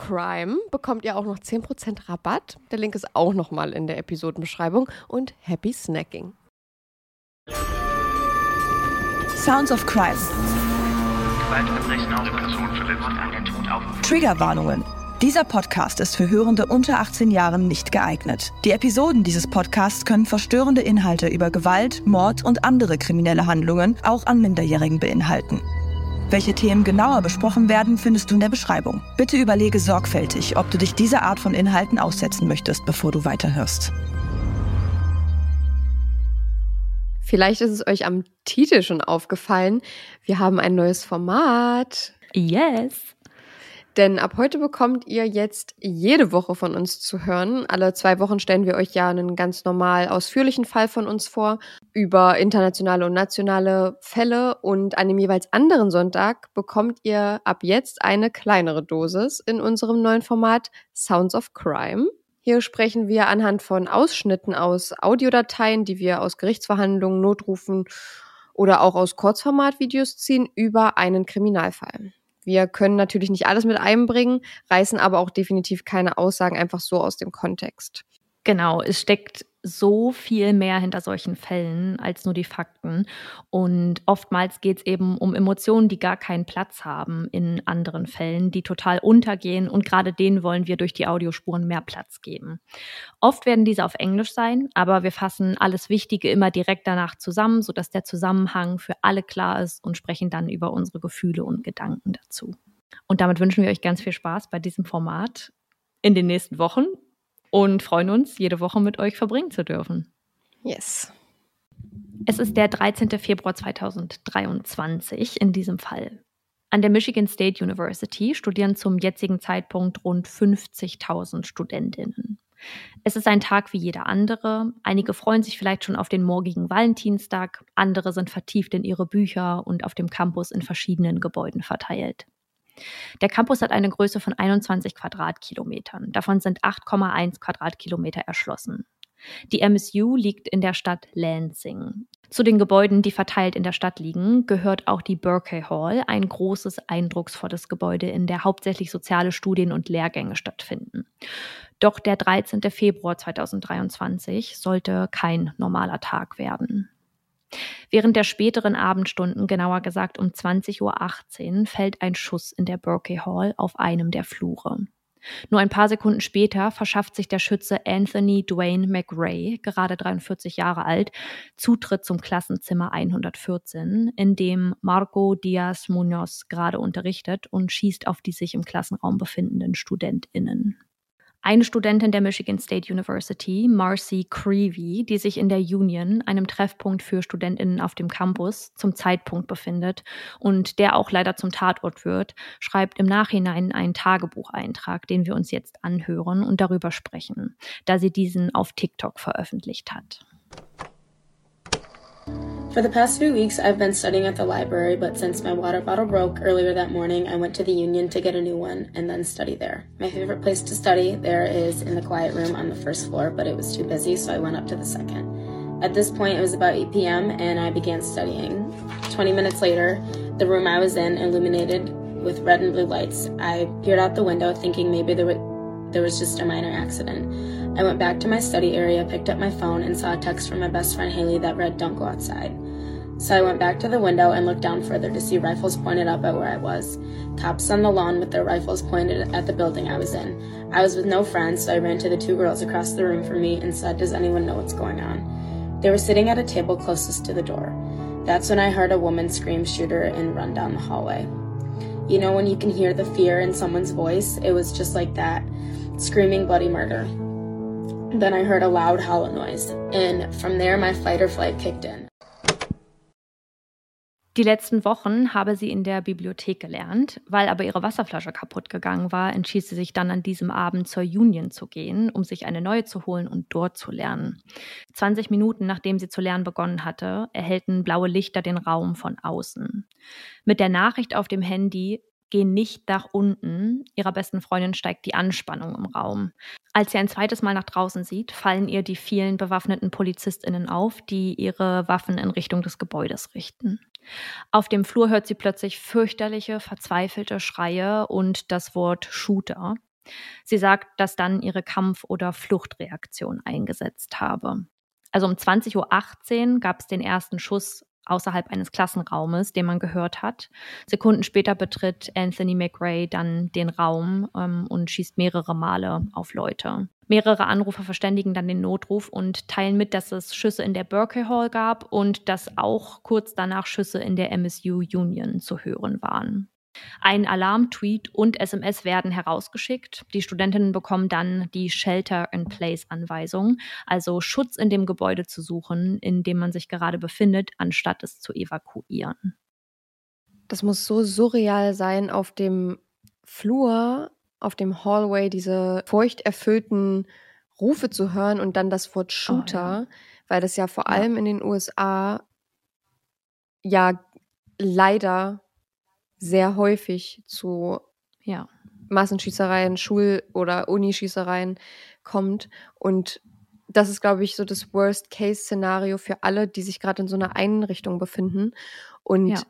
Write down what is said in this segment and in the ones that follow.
CRIME bekommt ihr auch noch 10% Rabatt. Der Link ist auch nochmal in der Episodenbeschreibung. Und happy snacking. Sounds of Crime. Triggerwarnungen. Dieser Podcast ist für Hörende unter 18 Jahren nicht geeignet. Die Episoden dieses Podcasts können verstörende Inhalte über Gewalt, Mord und andere kriminelle Handlungen auch an Minderjährigen beinhalten. Welche Themen genauer besprochen werden, findest du in der Beschreibung. Bitte überlege sorgfältig, ob du dich dieser Art von Inhalten aussetzen möchtest, bevor du weiterhörst. Vielleicht ist es euch am Titel schon aufgefallen. Wir haben ein neues Format. Yes! Denn ab heute bekommt ihr jetzt jede Woche von uns zu hören. Alle zwei Wochen stellen wir euch ja einen ganz normal ausführlichen Fall von uns vor über internationale und nationale Fälle. Und an dem jeweils anderen Sonntag bekommt ihr ab jetzt eine kleinere Dosis in unserem neuen Format Sounds of Crime. Hier sprechen wir anhand von Ausschnitten aus Audiodateien, die wir aus Gerichtsverhandlungen, Notrufen oder auch aus Kurzformatvideos ziehen, über einen Kriminalfall. Wir können natürlich nicht alles mit einbringen, reißen aber auch definitiv keine Aussagen einfach so aus dem Kontext. Genau, es steckt so viel mehr hinter solchen Fällen als nur die Fakten. Und oftmals geht es eben um Emotionen, die gar keinen Platz haben in anderen Fällen, die total untergehen. Und gerade denen wollen wir durch die Audiospuren mehr Platz geben. Oft werden diese auf Englisch sein, aber wir fassen alles Wichtige immer direkt danach zusammen, sodass der Zusammenhang für alle klar ist und sprechen dann über unsere Gefühle und Gedanken dazu. Und damit wünschen wir euch ganz viel Spaß bei diesem Format in den nächsten Wochen und freuen uns, jede Woche mit euch verbringen zu dürfen. Yes. Es ist der 13. Februar 2023 in diesem Fall. An der Michigan State University studieren zum jetzigen Zeitpunkt rund 50.000 Studentinnen. Es ist ein Tag wie jeder andere. Einige freuen sich vielleicht schon auf den morgigen Valentinstag, andere sind vertieft in ihre Bücher und auf dem Campus in verschiedenen Gebäuden verteilt. Der Campus hat eine Größe von 21 Quadratkilometern. Davon sind 8,1 Quadratkilometer erschlossen. Die MSU liegt in der Stadt Lansing. Zu den Gebäuden, die verteilt in der Stadt liegen, gehört auch die Berkeley Hall, ein großes, eindrucksvolles Gebäude, in der hauptsächlich soziale Studien und Lehrgänge stattfinden. Doch der 13. Februar 2023 sollte kein normaler Tag werden. Während der späteren Abendstunden, genauer gesagt um 20.18 Uhr, fällt ein Schuss in der Berkeley Hall auf einem der Flure. Nur ein paar Sekunden später verschafft sich der Schütze Anthony Dwayne McRae, gerade 43 Jahre alt, Zutritt zum Klassenzimmer 114, in dem Marco Diaz Munoz gerade unterrichtet und schießt auf die sich im Klassenraum befindenden StudentInnen. Eine Studentin der Michigan State University, Marcy Creevy, die sich in der Union, einem Treffpunkt für Studentinnen auf dem Campus, zum Zeitpunkt befindet und der auch leider zum Tatort wird, schreibt im Nachhinein einen Tagebucheintrag, den wir uns jetzt anhören und darüber sprechen, da sie diesen auf TikTok veröffentlicht hat. For the past few weeks, I've been studying at the library, but since my water bottle broke earlier that morning, I went to the Union to get a new one and then study there. My favorite place to study there is in the quiet room on the first floor, but it was too busy, so I went up to the second. At this point, it was about 8 p.m., and I began studying. 20 minutes later, the room I was in illuminated with red and blue lights. I peered out the window, thinking maybe there, was just a minor accident. I went back to my study area, picked up my phone, and saw a text from my best friend Haley that read, Don't go outside. So I went back to the window and looked down further to see rifles pointed up at where I was. Cops on the lawn with their rifles pointed at the building I was in. I was with no friends, so I ran to the two girls across the room from me and said, Does anyone know what's going on? They were sitting at a table closest to the door. That's when I heard a woman scream, shooter and run down the hallway. You know, when you can hear the fear in someone's voice, it was just like that screaming bloody murder. Then I heard a loud hollow noise, and from there my fight or flight kicked in. Die letzten Wochen habe sie in der Bibliothek gelernt, weil aber ihre Wasserflasche kaputt gegangen war, entschied sie sich dann an diesem Abend zur Union zu gehen, um sich eine neue zu holen und dort zu lernen. 20 Minuten nachdem sie zu lernen begonnen hatte, erhellten blaue Lichter den Raum von außen. Mit der Nachricht auf dem Handy Geh nicht nach unten. Ihrer besten Freundin steigt die Anspannung im Raum. Als sie ein zweites Mal nach draußen sieht, fallen ihr die vielen bewaffneten PolizistInnen auf, die ihre Waffen in Richtung des Gebäudes richten. Auf dem Flur hört sie plötzlich fürchterliche, verzweifelte Schreie und das Wort Shooter. Sie sagt, dass dann ihre Kampf- oder Fluchtreaktion eingesetzt habe. Also um 20.18 Uhr gab es den ersten Schuss außerhalb eines Klassenraumes, den man gehört hat. Sekunden später betritt Anthony McRae dann den Raum ähm, und schießt mehrere Male auf Leute. Mehrere Anrufer verständigen dann den Notruf und teilen mit, dass es Schüsse in der Berkeley Hall gab und dass auch kurz danach Schüsse in der MSU Union zu hören waren. Ein Alarm-Tweet und SMS werden herausgeschickt. Die Studentinnen bekommen dann die Shelter-in-Place-Anweisung, also Schutz in dem Gebäude zu suchen, in dem man sich gerade befindet, anstatt es zu evakuieren. Das muss so surreal sein, auf dem Flur, auf dem Hallway diese furchterfüllten Rufe zu hören und dann das Wort Shooter, oh, ja. weil das ja vor ja. allem in den USA ja leider sehr häufig zu ja, Massenschießereien, Schul- oder Unischießereien kommt. Und das ist, glaube ich, so das Worst-Case-Szenario für alle, die sich gerade in so einer Einrichtung befinden. Und ja.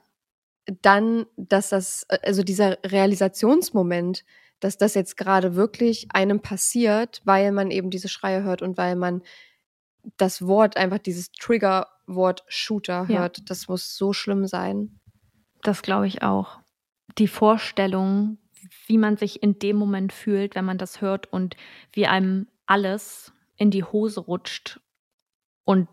dann, dass das, also dieser Realisationsmoment, dass das jetzt gerade wirklich einem passiert, weil man eben diese Schreie hört und weil man das Wort, einfach dieses Trigger-Wort Shooter hört. Ja. Das muss so schlimm sein. Das glaube ich auch. Die Vorstellung, wie man sich in dem Moment fühlt, wenn man das hört und wie einem alles in die Hose rutscht und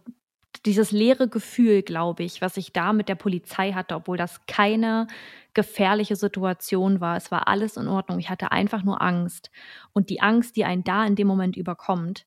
dieses leere Gefühl, glaube ich, was ich da mit der Polizei hatte, obwohl das keine gefährliche Situation war. Es war alles in Ordnung. Ich hatte einfach nur Angst. Und die Angst, die einen da in dem Moment überkommt,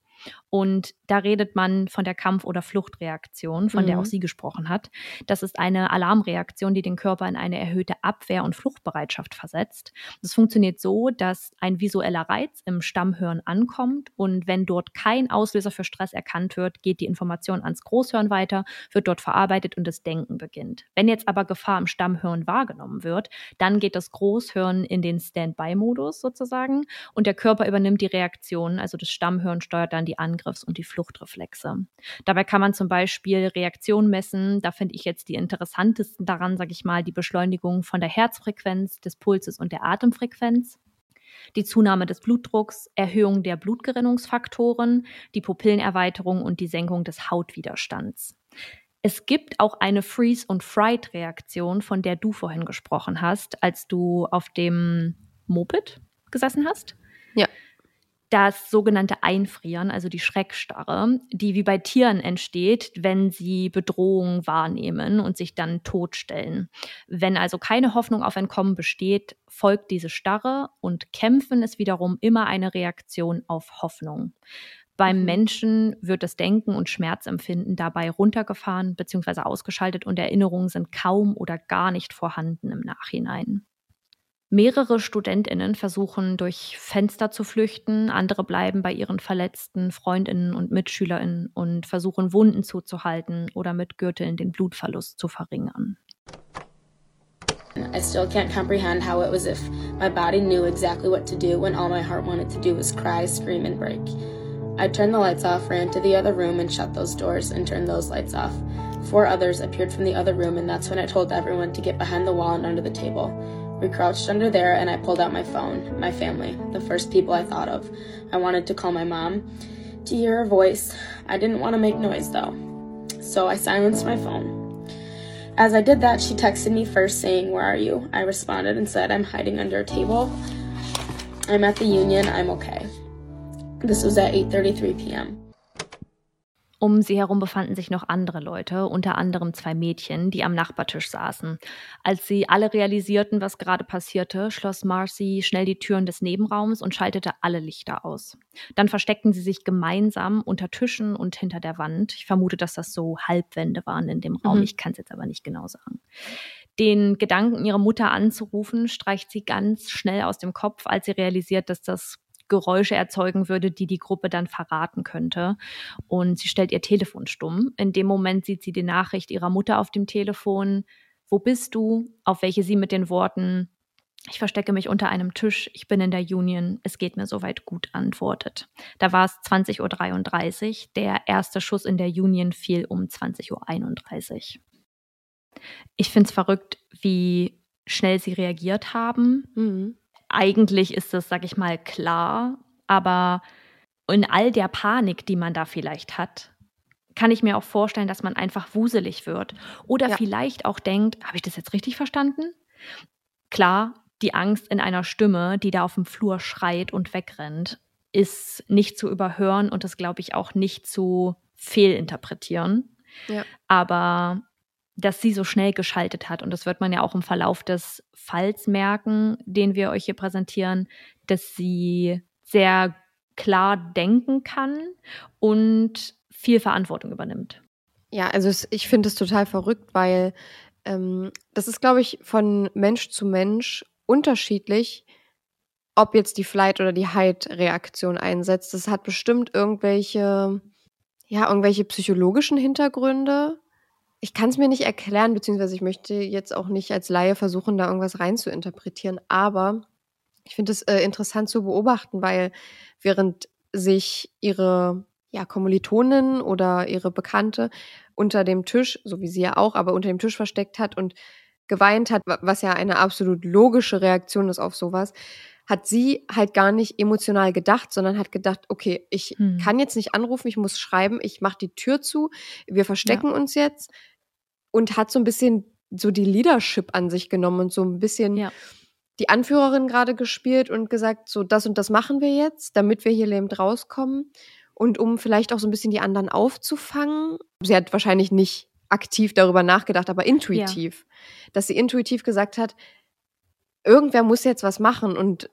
und da redet man von der Kampf- oder Fluchtreaktion, von mhm. der auch mhm. sie gesprochen hat. Das ist eine Alarmreaktion, die den Körper in eine erhöhte Abwehr- und Fluchtbereitschaft versetzt. Das funktioniert so, dass ein visueller Reiz im Stammhirn ankommt und wenn dort kein Auslöser für Stress erkannt wird, geht die Information ans Großhirn weiter, wird dort verarbeitet und das Denken beginnt. Wenn jetzt aber Gefahr im Stammhirn wahrgenommen wird, dann geht das Großhirn in den Standby-Modus sozusagen und der Körper übernimmt die Reaktion, also das Stammhirn steuert dann die die Angriffs- und die Fluchtreflexe. Dabei kann man zum Beispiel Reaktionen messen. Da finde ich jetzt die interessantesten daran, sage ich mal, die Beschleunigung von der Herzfrequenz, des Pulses und der Atemfrequenz die Zunahme des Blutdrucks, Erhöhung der Blutgerinnungsfaktoren, die Pupillenerweiterung und die Senkung des Hautwiderstands. Es gibt auch eine Freeze- und Fright-Reaktion, von der du vorhin gesprochen hast, als du auf dem Moped gesessen hast. Ja das sogenannte Einfrieren, also die Schreckstarre, die wie bei Tieren entsteht, wenn sie Bedrohung wahrnehmen und sich dann totstellen. Wenn also keine Hoffnung auf Entkommen besteht, folgt diese Starre und Kämpfen ist wiederum immer eine Reaktion auf Hoffnung. Beim mhm. Menschen wird das Denken und Schmerzempfinden dabei runtergefahren bzw. ausgeschaltet und Erinnerungen sind kaum oder gar nicht vorhanden im Nachhinein. Mehrere Studentinnen versuchen durch Fenster zu flüchten, andere bleiben bei ihren verletzten Freundinnen und Mitschülerinnen und versuchen Wunden zuzuhalten oder mit Gürteln den Blutverlust zu verringern. I still can't comprehend how it was if my body knew exactly what to do when all my heart wanted to do was cry, scream and break. I turned the lights off, ran to the other room and shut those doors and turned those lights off. Four others appeared from the other room and that's when I told everyone to get behind the wall and under the table. We crouched under there and I pulled out my phone, my family, the first people I thought of. I wanted to call my mom to hear her voice. I didn't want to make noise though, so I silenced my phone. As I did that, she texted me first saying, Where are you? I responded and said, I'm hiding under a table. I'm at the union, I'm okay. This was at 8:33 p.m. Um sie herum befanden sich noch andere Leute, unter anderem zwei Mädchen, die am Nachbartisch saßen. Als sie alle realisierten, was gerade passierte, schloss Marcy schnell die Türen des Nebenraums und schaltete alle Lichter aus. Dann versteckten sie sich gemeinsam unter Tischen und hinter der Wand. Ich vermute, dass das so Halbwände waren in dem Raum. Mhm. Ich kann es jetzt aber nicht genau sagen. Den Gedanken, ihre Mutter anzurufen, streicht sie ganz schnell aus dem Kopf, als sie realisiert, dass das Geräusche erzeugen würde, die die Gruppe dann verraten könnte. Und sie stellt ihr Telefon stumm. In dem Moment sieht sie die Nachricht ihrer Mutter auf dem Telefon. Wo bist du? Auf welche sie mit den Worten ich verstecke mich unter einem Tisch, ich bin in der Union, es geht mir soweit gut antwortet. Da war es 20.33 Uhr, der erste Schuss in der Union fiel um 20.31 Uhr. Ich finde es verrückt, wie schnell sie reagiert haben. Mhm eigentlich ist das, sag ich mal, klar, aber in all der Panik, die man da vielleicht hat, kann ich mir auch vorstellen, dass man einfach wuselig wird oder ja. vielleicht auch denkt, habe ich das jetzt richtig verstanden? Klar, die Angst in einer Stimme, die da auf dem Flur schreit und wegrennt, ist nicht zu überhören und das glaube ich auch nicht zu fehlinterpretieren. Ja. Aber dass sie so schnell geschaltet hat. Und das wird man ja auch im Verlauf des Falls merken, den wir euch hier präsentieren, dass sie sehr klar denken kann und viel Verantwortung übernimmt. Ja, also es, ich finde es total verrückt, weil ähm, das ist, glaube ich, von Mensch zu Mensch unterschiedlich, ob jetzt die Flight- oder die Hide-Reaktion einsetzt. Das hat bestimmt irgendwelche, ja, irgendwelche psychologischen Hintergründe ich kann es mir nicht erklären, beziehungsweise ich möchte jetzt auch nicht als Laie versuchen, da irgendwas rein zu interpretieren. Aber ich finde es äh, interessant zu beobachten, weil während sich ihre ja, Kommilitonin oder ihre Bekannte unter dem Tisch, so wie sie ja auch, aber unter dem Tisch versteckt hat und geweint hat, was ja eine absolut logische Reaktion ist auf sowas, hat sie halt gar nicht emotional gedacht, sondern hat gedacht, okay, ich hm. kann jetzt nicht anrufen, ich muss schreiben, ich mache die Tür zu, wir verstecken ja. uns jetzt und hat so ein bisschen so die Leadership an sich genommen und so ein bisschen ja. die Anführerin gerade gespielt und gesagt, so das und das machen wir jetzt, damit wir hier lebend rauskommen und um vielleicht auch so ein bisschen die anderen aufzufangen. Sie hat wahrscheinlich nicht aktiv darüber nachgedacht, aber intuitiv, ja. dass sie intuitiv gesagt hat, irgendwer muss jetzt was machen und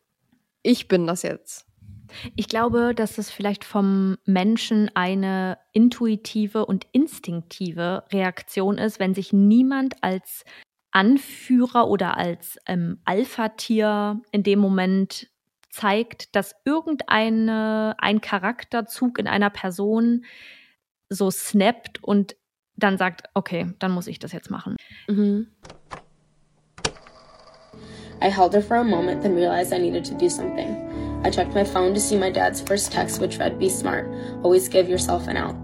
ich bin das jetzt. Ich glaube, dass es vielleicht vom Menschen eine intuitive und instinktive Reaktion ist, wenn sich niemand als Anführer oder als ähm, Alpha-Tier in dem Moment zeigt, dass irgendeine ein Charakterzug in einer Person so snappt und dann sagt, okay, dann muss ich das jetzt machen. Mhm. I held her for a moment, then realized I needed to do something. I checked my phone to see my dad's first text, which read, Be smart. Always give yourself an out.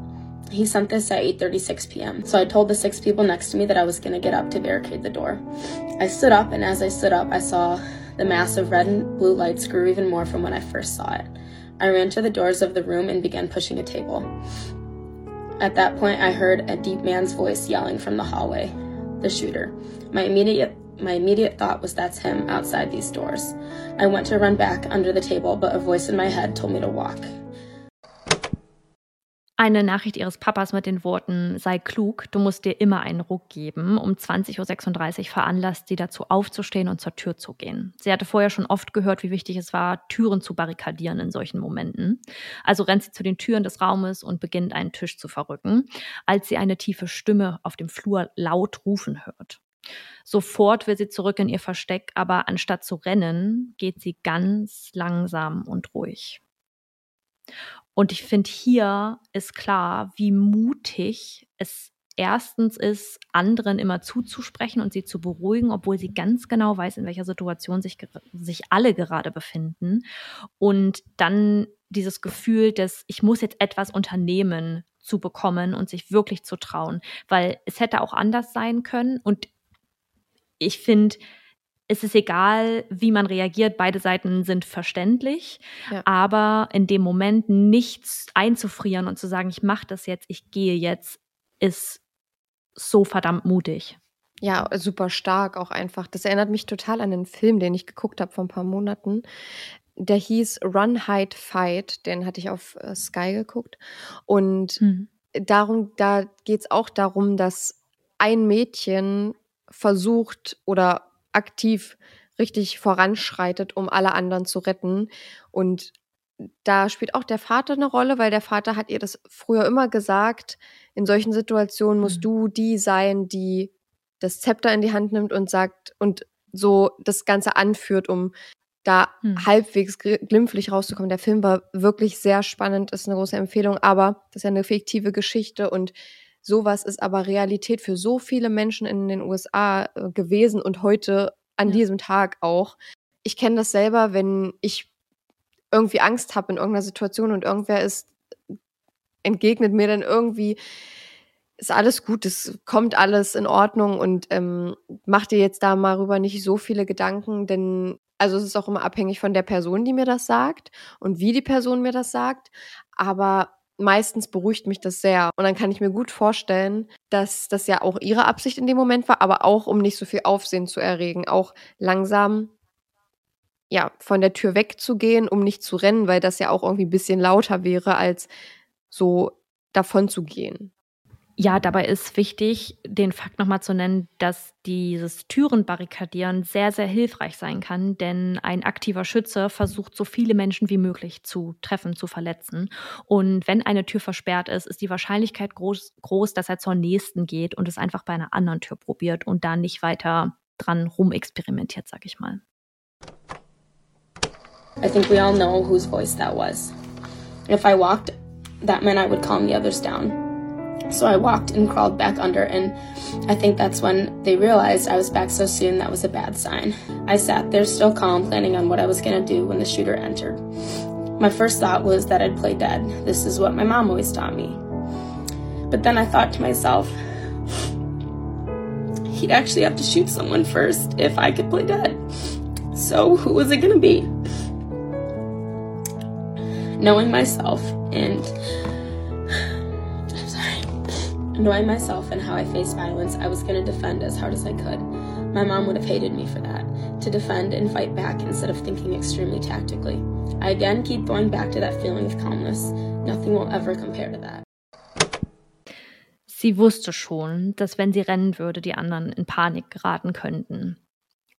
He sent this at 8:36 p.m. So I told the six people next to me that I was going to get up to barricade the door. I stood up, and as I stood up, I saw the mass of red and blue lights grew even more from when I first saw it. I ran to the doors of the room and began pushing a table. At that point, I heard a deep man's voice yelling from the hallway. The shooter. My immediate my immediate thought was that's him outside these doors. I went to run back under the table, but a voice in my head told me to walk. Eine Nachricht ihres Papas mit den Worten, sei klug, du musst dir immer einen Ruck geben. Um 20.36 Uhr veranlasst sie dazu aufzustehen und zur Tür zu gehen. Sie hatte vorher schon oft gehört, wie wichtig es war, Türen zu barrikadieren in solchen Momenten. Also rennt sie zu den Türen des Raumes und beginnt einen Tisch zu verrücken, als sie eine tiefe Stimme auf dem Flur laut rufen hört. Sofort will sie zurück in ihr Versteck, aber anstatt zu rennen, geht sie ganz langsam und ruhig. Und ich finde, hier ist klar, wie mutig es erstens ist, anderen immer zuzusprechen und sie zu beruhigen, obwohl sie ganz genau weiß, in welcher Situation sich, sich alle gerade befinden. Und dann dieses Gefühl, dass ich muss jetzt etwas unternehmen zu bekommen und sich wirklich zu trauen, weil es hätte auch anders sein können und ich finde, es ist egal, wie man reagiert, beide Seiten sind verständlich, ja. aber in dem Moment nichts einzufrieren und zu sagen, ich mache das jetzt, ich gehe jetzt, ist so verdammt mutig. Ja, super stark auch einfach. Das erinnert mich total an einen Film, den ich geguckt habe vor ein paar Monaten. Der hieß Run, Hide, Fight. Den hatte ich auf äh, Sky geguckt. Und hm. darum, da geht es auch darum, dass ein Mädchen versucht oder aktiv richtig voranschreitet, um alle anderen zu retten. Und da spielt auch der Vater eine Rolle, weil der Vater hat ihr das früher immer gesagt, in solchen Situationen musst mhm. du die sein, die das Zepter in die Hand nimmt und sagt und so das Ganze anführt, um da mhm. halbwegs glimpflich rauszukommen. Der Film war wirklich sehr spannend, ist eine große Empfehlung, aber das ist ja eine fiktive Geschichte und Sowas ist aber Realität für so viele Menschen in den USA äh, gewesen und heute an ja. diesem Tag auch. Ich kenne das selber, wenn ich irgendwie Angst habe in irgendeiner Situation und irgendwer ist entgegnet mir dann irgendwie ist alles gut, es kommt alles in Ordnung und ähm, mach dir jetzt da mal rüber nicht so viele Gedanken, denn also es ist auch immer abhängig von der Person, die mir das sagt und wie die Person mir das sagt. Aber meistens beruhigt mich das sehr. Und dann kann ich mir gut vorstellen, dass das ja auch ihre Absicht in dem Moment war, aber auch um nicht so viel Aufsehen zu erregen, auch langsam ja, von der Tür wegzugehen, um nicht zu rennen, weil das ja auch irgendwie ein bisschen lauter wäre, als so davon zu gehen. Ja, dabei ist wichtig, den Fakt nochmal zu nennen, dass dieses Türenbarrikadieren sehr, sehr hilfreich sein kann, denn ein aktiver Schütze versucht, so viele Menschen wie möglich zu treffen, zu verletzen. Und wenn eine Tür versperrt ist, ist die Wahrscheinlichkeit groß, groß dass er zur nächsten geht und es einfach bei einer anderen Tür probiert und da nicht weiter dran rumexperimentiert, sag ich mal. I think we all know whose voice that was. If I walked, that meant I would calm the others down. So I walked and crawled back under, and I think that's when they realized I was back so soon that was a bad sign. I sat there still calm, planning on what I was gonna do when the shooter entered. My first thought was that I'd play dead. This is what my mom always taught me. But then I thought to myself, he'd actually have to shoot someone first if I could play dead. So who was it gonna be? Knowing myself and. Knowing myself and how I faced violence, I was going to defend as hard as I could. My mom would have hated me for that, to defend and fight back instead of thinking extremely tactically. I again keep going back to that feeling of calmness. Nothing will ever compare to that. Sie wusste schon, dass wenn sie rennen würde, die anderen in Panik geraten könnten.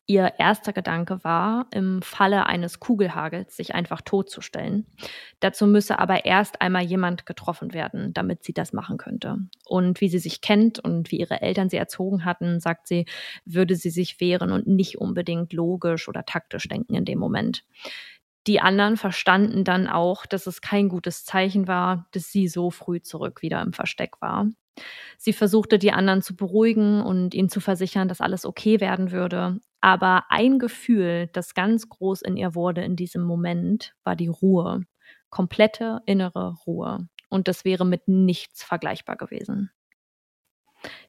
Ihr erster Gedanke war, im Falle eines Kugelhagels sich einfach totzustellen. Dazu müsse aber erst einmal jemand getroffen werden, damit sie das machen könnte. Und wie sie sich kennt und wie ihre Eltern sie erzogen hatten, sagt sie, würde sie sich wehren und nicht unbedingt logisch oder taktisch denken in dem Moment. Die anderen verstanden dann auch, dass es kein gutes Zeichen war, dass sie so früh zurück wieder im Versteck war. Sie versuchte, die anderen zu beruhigen und ihnen zu versichern, dass alles okay werden würde. Aber ein Gefühl, das ganz groß in ihr wurde in diesem Moment, war die Ruhe. Komplette innere Ruhe. Und das wäre mit nichts vergleichbar gewesen.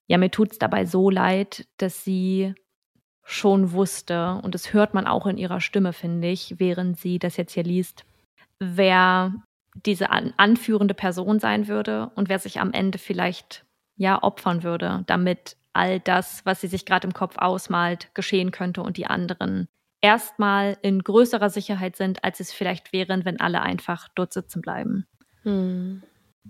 Ja, mir tut es dabei so leid, dass sie schon wusste, und das hört man auch in ihrer Stimme, finde ich, während sie das jetzt hier liest, wer diese an, anführende Person sein würde und wer sich am Ende vielleicht ja opfern würde, damit all das, was sie sich gerade im Kopf ausmalt, geschehen könnte und die anderen erstmal in größerer Sicherheit sind, als es vielleicht wären, wenn alle einfach dort sitzen bleiben. Hm.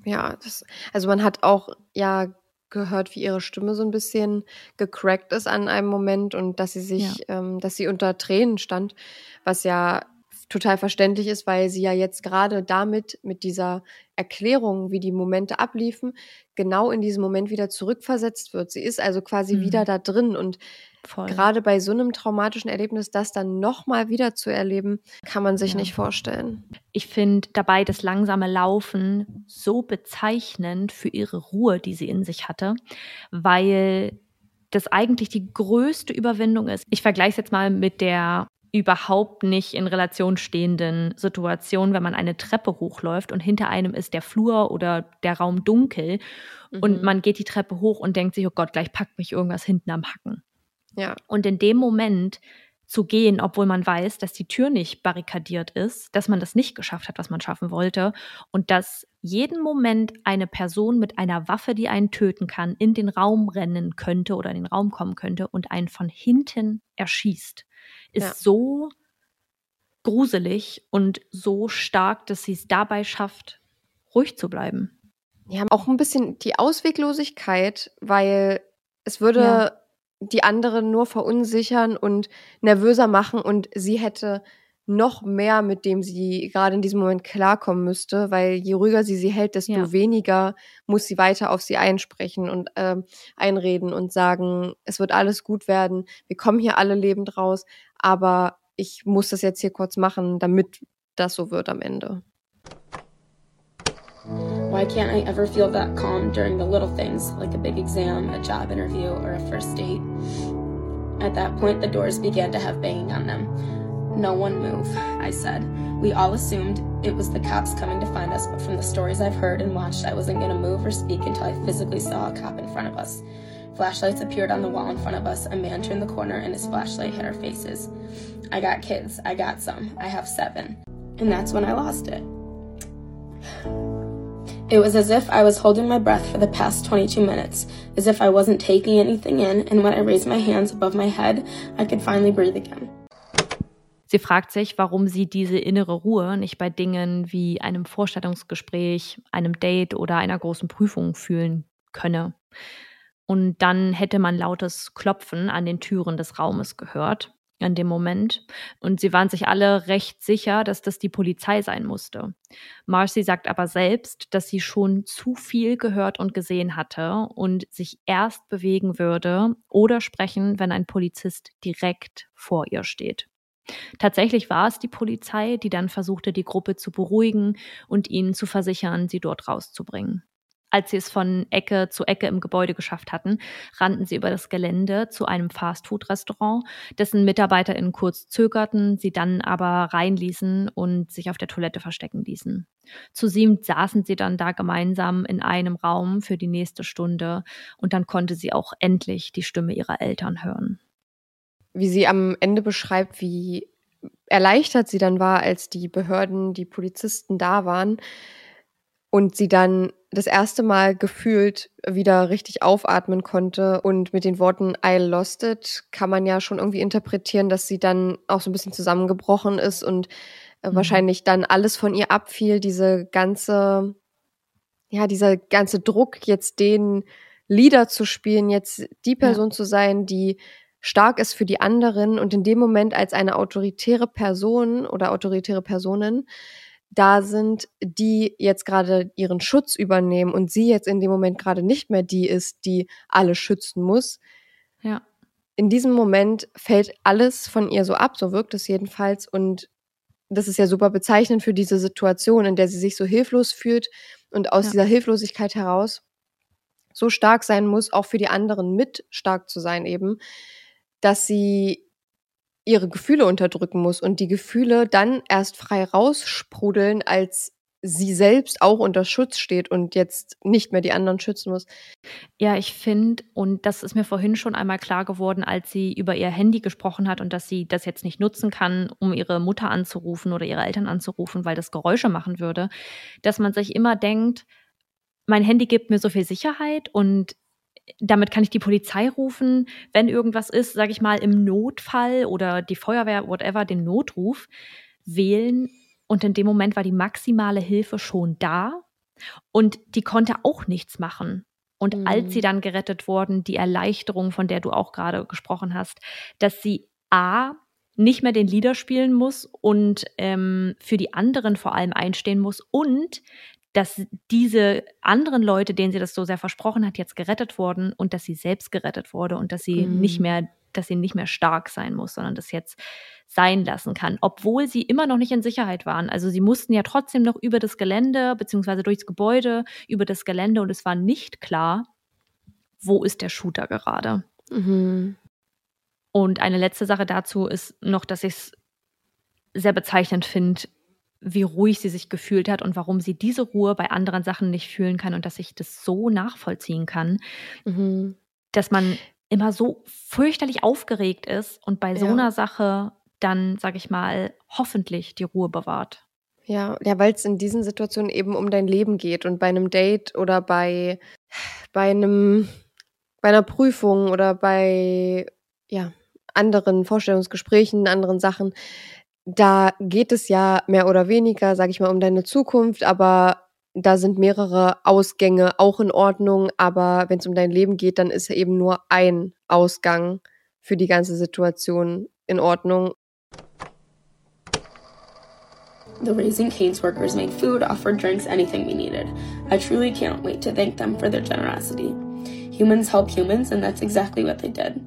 Ja, das, also man hat auch ja gehört, wie ihre Stimme so ein bisschen gecrackt ist an einem Moment und dass sie sich, ja. ähm, dass sie unter Tränen stand, was ja total verständlich ist, weil sie ja jetzt gerade damit, mit dieser Erklärung, wie die Momente abliefen, genau in diesen Moment wieder zurückversetzt wird. Sie ist also quasi mhm. wieder da drin und Voll. gerade bei so einem traumatischen Erlebnis, das dann nochmal wieder zu erleben, kann man sich ja. nicht vorstellen. Ich finde dabei das langsame Laufen so bezeichnend für ihre Ruhe, die sie in sich hatte, weil das eigentlich die größte Überwindung ist. Ich vergleiche es jetzt mal mit der überhaupt nicht in Relation stehenden Situation, wenn man eine Treppe hochläuft und hinter einem ist der Flur oder der Raum dunkel mhm. und man geht die Treppe hoch und denkt sich, oh Gott, gleich packt mich irgendwas hinten am Hacken. Ja. Und in dem Moment zu gehen, obwohl man weiß, dass die Tür nicht barrikadiert ist, dass man das nicht geschafft hat, was man schaffen wollte und dass jeden Moment eine Person mit einer Waffe, die einen töten kann, in den Raum rennen könnte oder in den Raum kommen könnte und einen von hinten erschießt ist ja. so gruselig und so stark, dass sie es dabei schafft, ruhig zu bleiben. Ja, auch ein bisschen die Ausweglosigkeit, weil es würde ja. die anderen nur verunsichern und nervöser machen und sie hätte noch mehr, mit dem sie gerade in diesem Moment klarkommen müsste, weil je ruhiger sie sie hält, desto ja. weniger muss sie weiter auf sie einsprechen und äh, einreden und sagen, es wird alles gut werden, wir kommen hier alle lebend raus, aber ich muss das jetzt hier kurz machen, damit das so wird am Ende. Why can't I ever feel that calm during the little things, like a big exam, a job interview, or a first date? At that point, the doors began to have banging on them. No one move, I said. We all assumed it was the cops coming to find us, but from the stories I've heard and watched, I wasn't going to move or speak until I physically saw a cop in front of us. Flashlights appeared on the wall in front of us. A man turned the corner and his flashlight hit our faces. I got kids. I got some. I have seven. And that's when I lost it. It was as if I was holding my breath for the past 22 minutes, as if I wasn't taking anything in, and when I raised my hands above my head, I could finally breathe again. Sie fragt sich, warum sie diese innere Ruhe nicht bei Dingen wie einem Vorstellungsgespräch, einem Date oder einer großen Prüfung fühlen könne. Und dann hätte man lautes Klopfen an den Türen des Raumes gehört in dem Moment. Und sie waren sich alle recht sicher, dass das die Polizei sein musste. Marcy sagt aber selbst, dass sie schon zu viel gehört und gesehen hatte und sich erst bewegen würde oder sprechen, wenn ein Polizist direkt vor ihr steht. Tatsächlich war es die Polizei, die dann versuchte, die Gruppe zu beruhigen und ihnen zu versichern, sie dort rauszubringen. Als sie es von Ecke zu Ecke im Gebäude geschafft hatten, rannten sie über das Gelände zu einem Fastfood-Restaurant, dessen MitarbeiterInnen kurz zögerten, sie dann aber reinließen und sich auf der Toilette verstecken ließen. Zu siebt saßen sie dann da gemeinsam in einem Raum für die nächste Stunde und dann konnte sie auch endlich die Stimme ihrer Eltern hören wie sie am Ende beschreibt, wie erleichtert sie dann war, als die Behörden, die Polizisten da waren und sie dann das erste Mal gefühlt wieder richtig aufatmen konnte und mit den Worten I lost it kann man ja schon irgendwie interpretieren, dass sie dann auch so ein bisschen zusammengebrochen ist und äh, mhm. wahrscheinlich dann alles von ihr abfiel, diese ganze, ja, dieser ganze Druck, jetzt den Lieder zu spielen, jetzt die Person ja. zu sein, die stark ist für die anderen und in dem Moment als eine autoritäre Person oder autoritäre Personen da sind, die jetzt gerade ihren Schutz übernehmen und sie jetzt in dem Moment gerade nicht mehr die ist, die alle schützen muss. Ja. In diesem Moment fällt alles von ihr so ab, so wirkt es jedenfalls und das ist ja super bezeichnend für diese Situation, in der sie sich so hilflos fühlt und aus ja. dieser Hilflosigkeit heraus so stark sein muss, auch für die anderen mit stark zu sein eben, dass sie ihre Gefühle unterdrücken muss und die Gefühle dann erst frei raussprudeln, als sie selbst auch unter Schutz steht und jetzt nicht mehr die anderen schützen muss. Ja, ich finde, und das ist mir vorhin schon einmal klar geworden, als sie über ihr Handy gesprochen hat und dass sie das jetzt nicht nutzen kann, um ihre Mutter anzurufen oder ihre Eltern anzurufen, weil das Geräusche machen würde, dass man sich immer denkt, mein Handy gibt mir so viel Sicherheit und damit kann ich die Polizei rufen, wenn irgendwas ist, sage ich mal, im Notfall oder die Feuerwehr, whatever, den Notruf wählen. Und in dem Moment war die maximale Hilfe schon da und die konnte auch nichts machen. Und mhm. als sie dann gerettet wurden, die Erleichterung, von der du auch gerade gesprochen hast, dass sie A, nicht mehr den Lieder spielen muss und ähm, für die anderen vor allem einstehen muss und dass diese anderen Leute, denen sie das so sehr versprochen hat, jetzt gerettet wurden und dass sie selbst gerettet wurde und dass sie mhm. nicht mehr, dass sie nicht mehr stark sein muss, sondern das jetzt sein lassen kann, obwohl sie immer noch nicht in Sicherheit waren. Also sie mussten ja trotzdem noch über das Gelände beziehungsweise durchs Gebäude über das Gelände und es war nicht klar, wo ist der Shooter gerade. Mhm. Und eine letzte Sache dazu ist noch, dass ich es sehr bezeichnend finde, wie ruhig sie sich gefühlt hat und warum sie diese Ruhe bei anderen Sachen nicht fühlen kann und dass ich das so nachvollziehen kann, mhm. dass man immer so fürchterlich aufgeregt ist und bei so ja. einer Sache dann, sag ich mal, hoffentlich die Ruhe bewahrt. Ja, ja, weil es in diesen Situationen eben um dein Leben geht und bei einem Date oder bei, bei einem, bei einer Prüfung oder bei, ja, anderen Vorstellungsgesprächen, anderen Sachen, da geht es ja mehr oder weniger, sage ich mal, um deine Zukunft, aber da sind mehrere Ausgänge auch in Ordnung, aber wenn es um dein Leben geht, dann ist eben nur ein Ausgang für die ganze Situation in Ordnung. The Raising Cane's workers made food, offered drinks, anything we needed. I truly can't wait to thank them for their generosity. Humans help humans, and that's exactly what they did.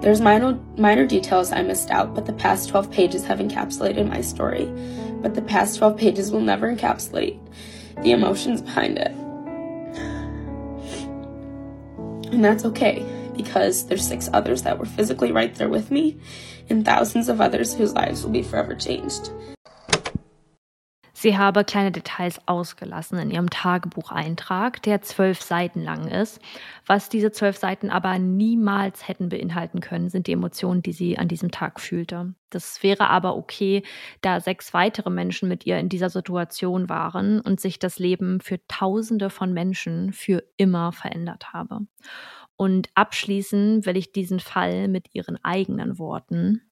There's minor, minor details I missed out, but the past 12 pages have encapsulated my story. But the past 12 pages will never encapsulate the emotions behind it. And that's okay, because there's six others that were physically right there with me, and thousands of others whose lives will be forever changed. Sie habe kleine Details ausgelassen in ihrem Tagebucheintrag, der zwölf Seiten lang ist. Was diese zwölf Seiten aber niemals hätten beinhalten können, sind die Emotionen, die sie an diesem Tag fühlte. Das wäre aber okay, da sechs weitere Menschen mit ihr in dieser Situation waren und sich das Leben für Tausende von Menschen für immer verändert habe. Und abschließen will ich diesen Fall mit ihren eigenen Worten.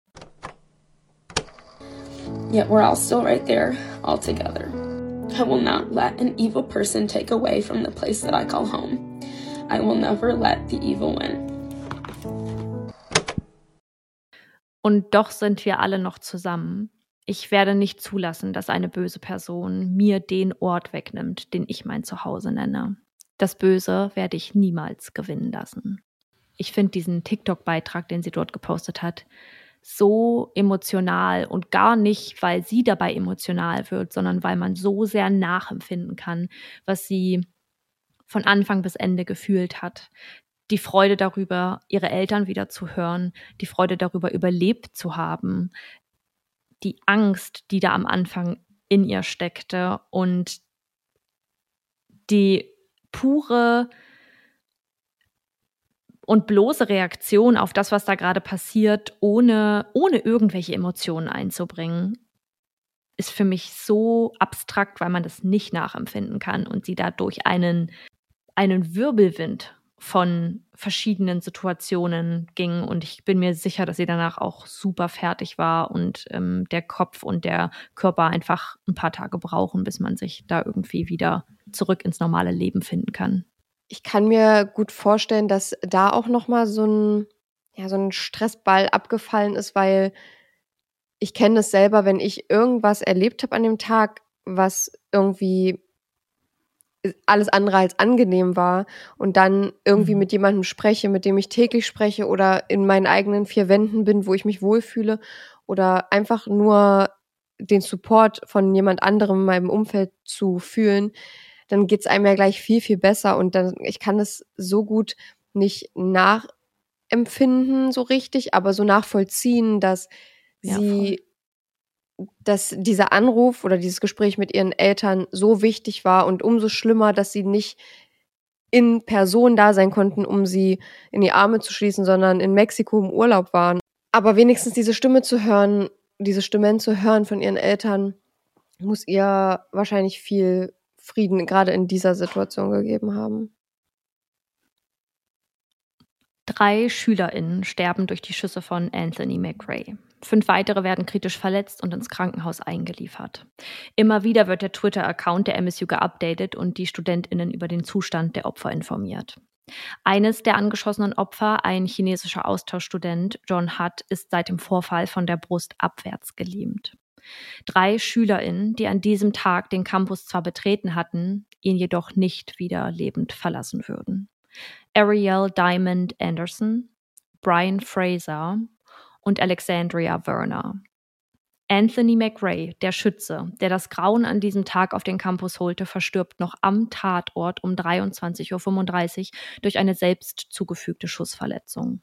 Yet we're all still right there, all together. I will not let an evil person take away from the place that I call home. I will never let the evil win. Und doch sind wir alle noch zusammen. Ich werde nicht zulassen, dass eine böse Person mir den Ort wegnimmt, den ich mein Zuhause nenne. Das Böse werde ich niemals gewinnen lassen. Ich finde diesen TikTok-Beitrag, den sie dort gepostet hat, so emotional und gar nicht, weil sie dabei emotional wird, sondern weil man so sehr nachempfinden kann, was sie von Anfang bis Ende gefühlt hat. Die Freude darüber, ihre Eltern wieder zu hören, die Freude darüber, überlebt zu haben, die Angst, die da am Anfang in ihr steckte und die pure Und bloße Reaktion auf das, was da gerade passiert, ohne, ohne irgendwelche Emotionen einzubringen, ist für mich so abstrakt, weil man das nicht nachempfinden kann und sie dadurch einen, einen Wirbelwind von verschiedenen Situationen ging. Und ich bin mir sicher, dass sie danach auch super fertig war und ähm, der Kopf und der Körper einfach ein paar Tage brauchen, bis man sich da irgendwie wieder zurück ins normale Leben finden kann. Ich kann mir gut vorstellen, dass da auch noch mal so ein ja so ein Stressball abgefallen ist, weil ich kenne das selber, wenn ich irgendwas erlebt habe an dem Tag, was irgendwie alles andere als angenehm war und dann irgendwie mhm. mit jemandem spreche, mit dem ich täglich spreche oder in meinen eigenen vier Wänden bin, wo ich mich wohlfühle oder einfach nur den Support von jemand anderem in meinem Umfeld zu fühlen, dann geht's einem ja gleich viel, viel besser und dann, ich kann es so gut nicht nachempfinden so richtig, aber so nachvollziehen, dass ja, sie dass dieser Anruf oder dieses Gespräch mit ihren Eltern so wichtig war und umso schlimmer, dass sie nicht in Person da sein konnten, um sie in die Arme zu schließen, sondern in Mexiko im Urlaub waren. Aber wenigstens diese Stimme zu hören, diese Stimmen zu hören von ihren Eltern, muss ihr wahrscheinlich viel Frieden gerade in dieser Situation gegeben haben. Drei SchülerInnen sterben durch die Schüsse von Anthony McRae. Fünf weitere werden kritisch verletzt und ins Krankenhaus eingeliefert. Immer wieder wird der Twitter-Account der MSU geupdatet und die StudentInnen über den Zustand der Opfer informiert. Eines der angeschossenen Opfer, ein chinesischer Austauschstudent, John Hutt, ist seit dem Vorfall von der Brust abwärts gelähmt. Drei SchülerInnen, die an diesem Tag den Campus zwar betreten hatten, ihn jedoch nicht wieder lebend verlassen würden. Ariel Diamond Anderson, Brian Fraser und Alexandria Werner. Anthony McRae, der Schütze, der das Grauen an diesem Tag auf den Campus holte, verstirbt noch am Tatort um 23.35 Uhr durch eine selbst zugefügte Schussverletzung.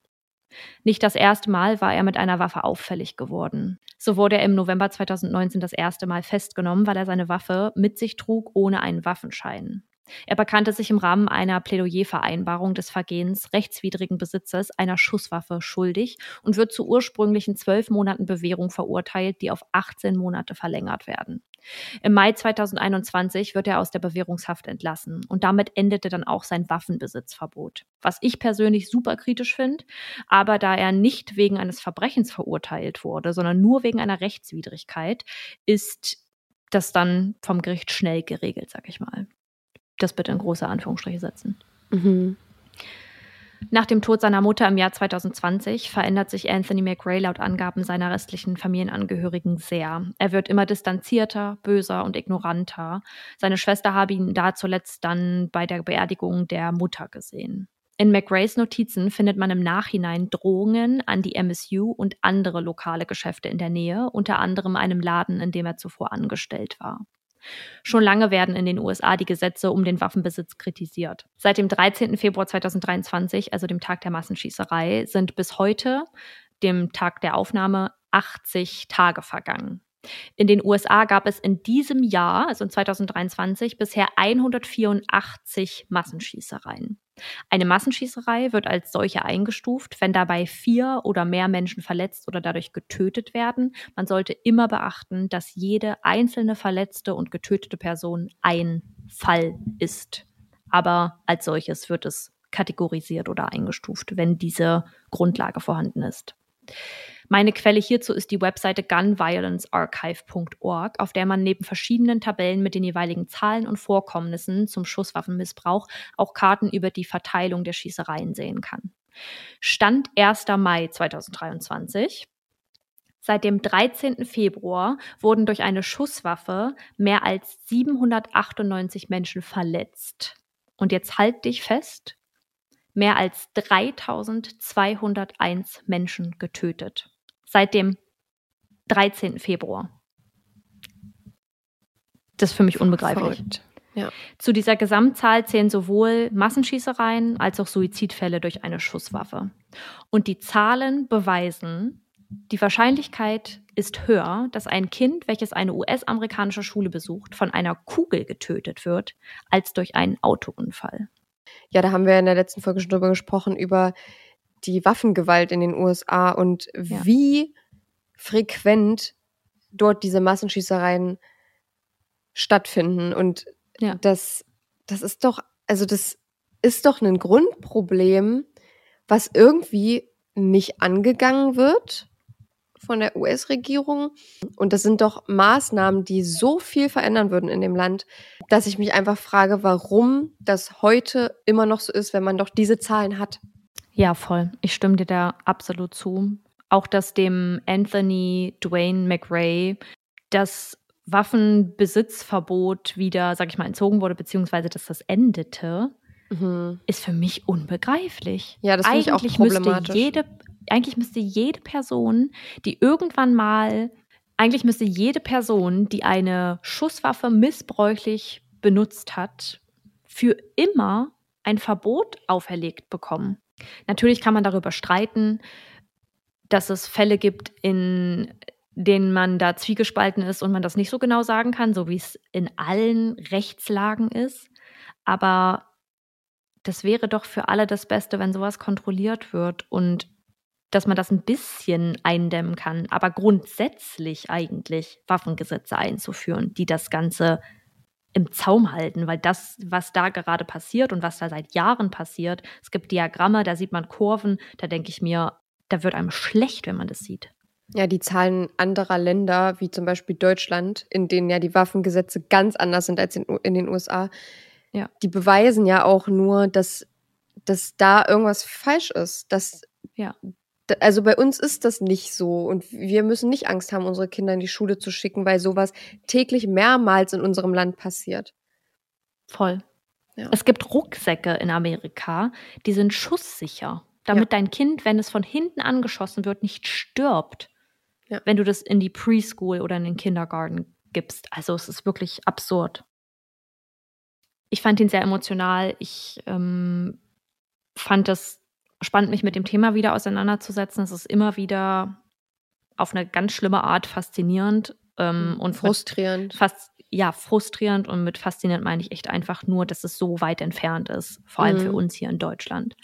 Nicht das erste Mal war er mit einer Waffe auffällig geworden. So wurde er im November 2019 das erste Mal festgenommen, weil er seine Waffe mit sich trug ohne einen Waffenschein. Er bekannte sich im Rahmen einer Plädoyervereinbarung des Vergehens rechtswidrigen Besitzes einer Schusswaffe schuldig und wird zu ursprünglichen zwölf Monaten Bewährung verurteilt, die auf 18 Monate verlängert werden. Im Mai 2021 wird er aus der Bewährungshaft entlassen und damit endete dann auch sein Waffenbesitzverbot. Was ich persönlich super kritisch finde, aber da er nicht wegen eines Verbrechens verurteilt wurde, sondern nur wegen einer Rechtswidrigkeit, ist das dann vom Gericht schnell geregelt, sag ich mal das bitte in große Anführungsstriche setzen. Mhm. Nach dem Tod seiner Mutter im Jahr 2020 verändert sich Anthony McRae laut Angaben seiner restlichen Familienangehörigen sehr. Er wird immer distanzierter, böser und ignoranter. Seine Schwester habe ihn da zuletzt dann bei der Beerdigung der Mutter gesehen. In McRaes Notizen findet man im Nachhinein Drohungen an die MSU und andere lokale Geschäfte in der Nähe, unter anderem einem Laden, in dem er zuvor angestellt war. Schon lange werden in den USA die Gesetze um den Waffenbesitz kritisiert. Seit dem 13. Februar 2023, also dem Tag der Massenschießerei, sind bis heute, dem Tag der Aufnahme, 80 Tage vergangen. In den USA gab es in diesem Jahr, also in 2023, bisher 184 Massenschießereien. Eine Massenschießerei wird als solche eingestuft, wenn dabei vier oder mehr Menschen verletzt oder dadurch getötet werden. Man sollte immer beachten, dass jede einzelne verletzte und getötete Person ein Fall ist. Aber als solches wird es kategorisiert oder eingestuft, wenn diese Grundlage vorhanden ist. Meine Quelle hierzu ist die Webseite gunviolencearchive.org, auf der man neben verschiedenen Tabellen mit den jeweiligen Zahlen und Vorkommnissen zum Schusswaffenmissbrauch auch Karten über die Verteilung der Schießereien sehen kann. Stand 1. Mai 2023. Seit dem 13. Februar wurden durch eine Schusswaffe mehr als 798 Menschen verletzt. Und jetzt halt dich fest, mehr als 3201 Menschen getötet seit dem 13. Februar. Das ist für mich unbegreiflich. Ja. Zu dieser Gesamtzahl zählen sowohl Massenschießereien als auch Suizidfälle durch eine Schusswaffe. Und die Zahlen beweisen, die Wahrscheinlichkeit ist höher, dass ein Kind, welches eine US-amerikanische Schule besucht, von einer Kugel getötet wird, als durch einen Autounfall. Ja, da haben wir in der letzten Folge schon drüber gesprochen, über die Waffengewalt in den USA und Ja. wie frequent dort diese Massenschießereien stattfinden. Und Ja. das, das ist doch, also das ist doch ein Grundproblem, was irgendwie nicht angegangen wird von der US-Regierung. Und das sind doch Maßnahmen, die so viel verändern würden in dem Land, dass ich mich einfach frage, warum das heute immer noch so ist, wenn man doch diese Zahlen hat. Ja, voll. Ich stimme dir da absolut zu. Auch dass dem Anthony Dwayne McRae das Waffenbesitzverbot wieder, sag ich mal, entzogen wurde, beziehungsweise dass das endete, ist für mich unbegreiflich. Ja, das finde ich auch problematisch. Müsste jede, eigentlich müsste jede Person, die irgendwann mal, eigentlich müsste jede Person, die eine Schusswaffe missbräuchlich benutzt hat, für immer ein Verbot auferlegt bekommen. Natürlich kann man darüber streiten, dass es Fälle gibt, in denen man da zwiegespalten ist und man das nicht so genau sagen kann, so wie es in allen Rechtslagen ist. Aber das wäre doch für alle das Beste, wenn sowas kontrolliert wird und dass man das ein bisschen eindämmen kann, aber grundsätzlich eigentlich Waffengesetze einzuführen, die das Ganze im Zaum halten, weil das, was da gerade passiert und was da seit Jahren passiert, es gibt Diagramme, da sieht man Kurven, da denke ich mir, da wird einem schlecht, wenn man das sieht. Ja, die Zahlen anderer Länder, wie zum Beispiel Deutschland, in denen ja die Waffengesetze ganz anders sind als in, in den USA, Ja. die beweisen ja auch nur, dass, dass da irgendwas falsch ist. Dass, Ja. Also bei uns ist das nicht so und wir müssen nicht Angst haben, unsere Kinder in die Schule zu schicken, weil sowas täglich mehrmals in unserem Land passiert. Voll. Ja. Es gibt Rucksäcke in Amerika, die sind schusssicher, damit dein Kind, wenn es von hinten angeschossen wird, nicht stirbt, Ja. wenn du das in die Preschool oder in den Kindergarten gibst. Also es ist wirklich absurd. Ich fand ihn sehr emotional. Ich ähm, fand es spannend, mich mit dem Thema wieder auseinanderzusetzen. Es ist immer wieder auf eine ganz schlimme Art faszinierend ähm, und mit- frustrierend. fast ja frustrierend und mit faszinierend meine ich echt einfach nur, dass es so weit entfernt ist, vor allem Mhm. für uns hier in Deutschland.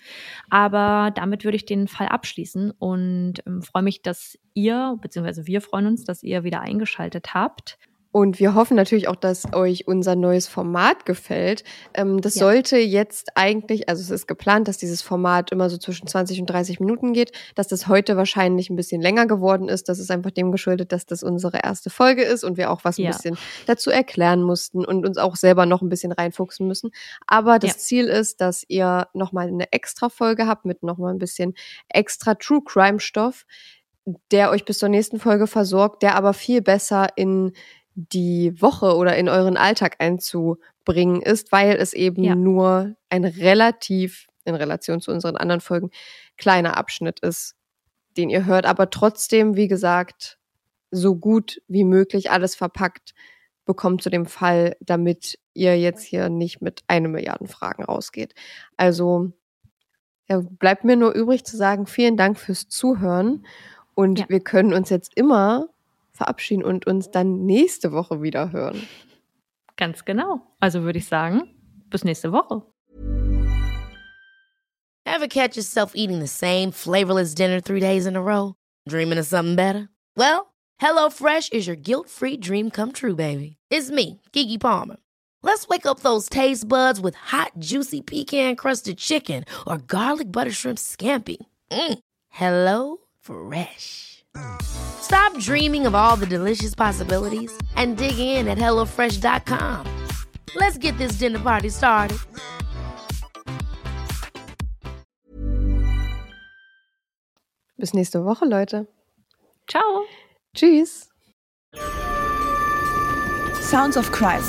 Aber damit würde ich den Fall abschließen und ähm, freue mich, dass ihr beziehungsweise wir freuen uns, dass ihr wieder eingeschaltet habt. Und wir hoffen natürlich auch, dass euch unser neues Format gefällt. Ähm, das Ja. sollte jetzt eigentlich, also es ist geplant, dass dieses Format immer so zwischen 20 und 30 Minuten geht, dass das heute wahrscheinlich ein bisschen länger geworden ist. Das ist einfach dem geschuldet, dass das unsere erste Folge ist und wir auch was ein Ja. bisschen dazu erklären mussten und uns auch selber noch ein bisschen reinfuchsen müssen. Aber das Ja. Ziel ist, dass ihr nochmal eine extra Folge habt mit nochmal ein bisschen extra True Crime Stoff, der euch bis zur nächsten Folge versorgt, der aber viel besser in die Woche oder in euren Alltag einzubringen ist, weil es eben Ja. nur ein relativ, in Relation zu unseren anderen Folgen, kleiner Abschnitt ist, den ihr hört, aber trotzdem, wie gesagt, so gut wie möglich alles verpackt bekommt zu dem Fall, damit ihr jetzt hier nicht mit eine Milliarden Fragen rausgeht. Also ja, bleibt mir nur übrig zu sagen, vielen Dank fürs Zuhören und Ja. wir können uns jetzt immer verabschieden und uns dann nächste Woche wieder hören. Ganz genau. Also würde ich sagen, bis nächste Woche. Ever catch yourself eating the same flavorless dinner three days in a row? Dreaming of something better? Well, HelloFresh is your guilt-free dream come true, baby. It's me, Kiki Palmer. Let's wake up those taste buds with hot, juicy pecan-crusted chicken or garlic butter shrimp scampi. Mm. Hello Fresh. Stop dreaming of all the delicious possibilities and dig in at HelloFresh.com. Let's get this dinner party started. Bis nächste Woche, Leute. Ciao. Tschüss. Sounds of Crime.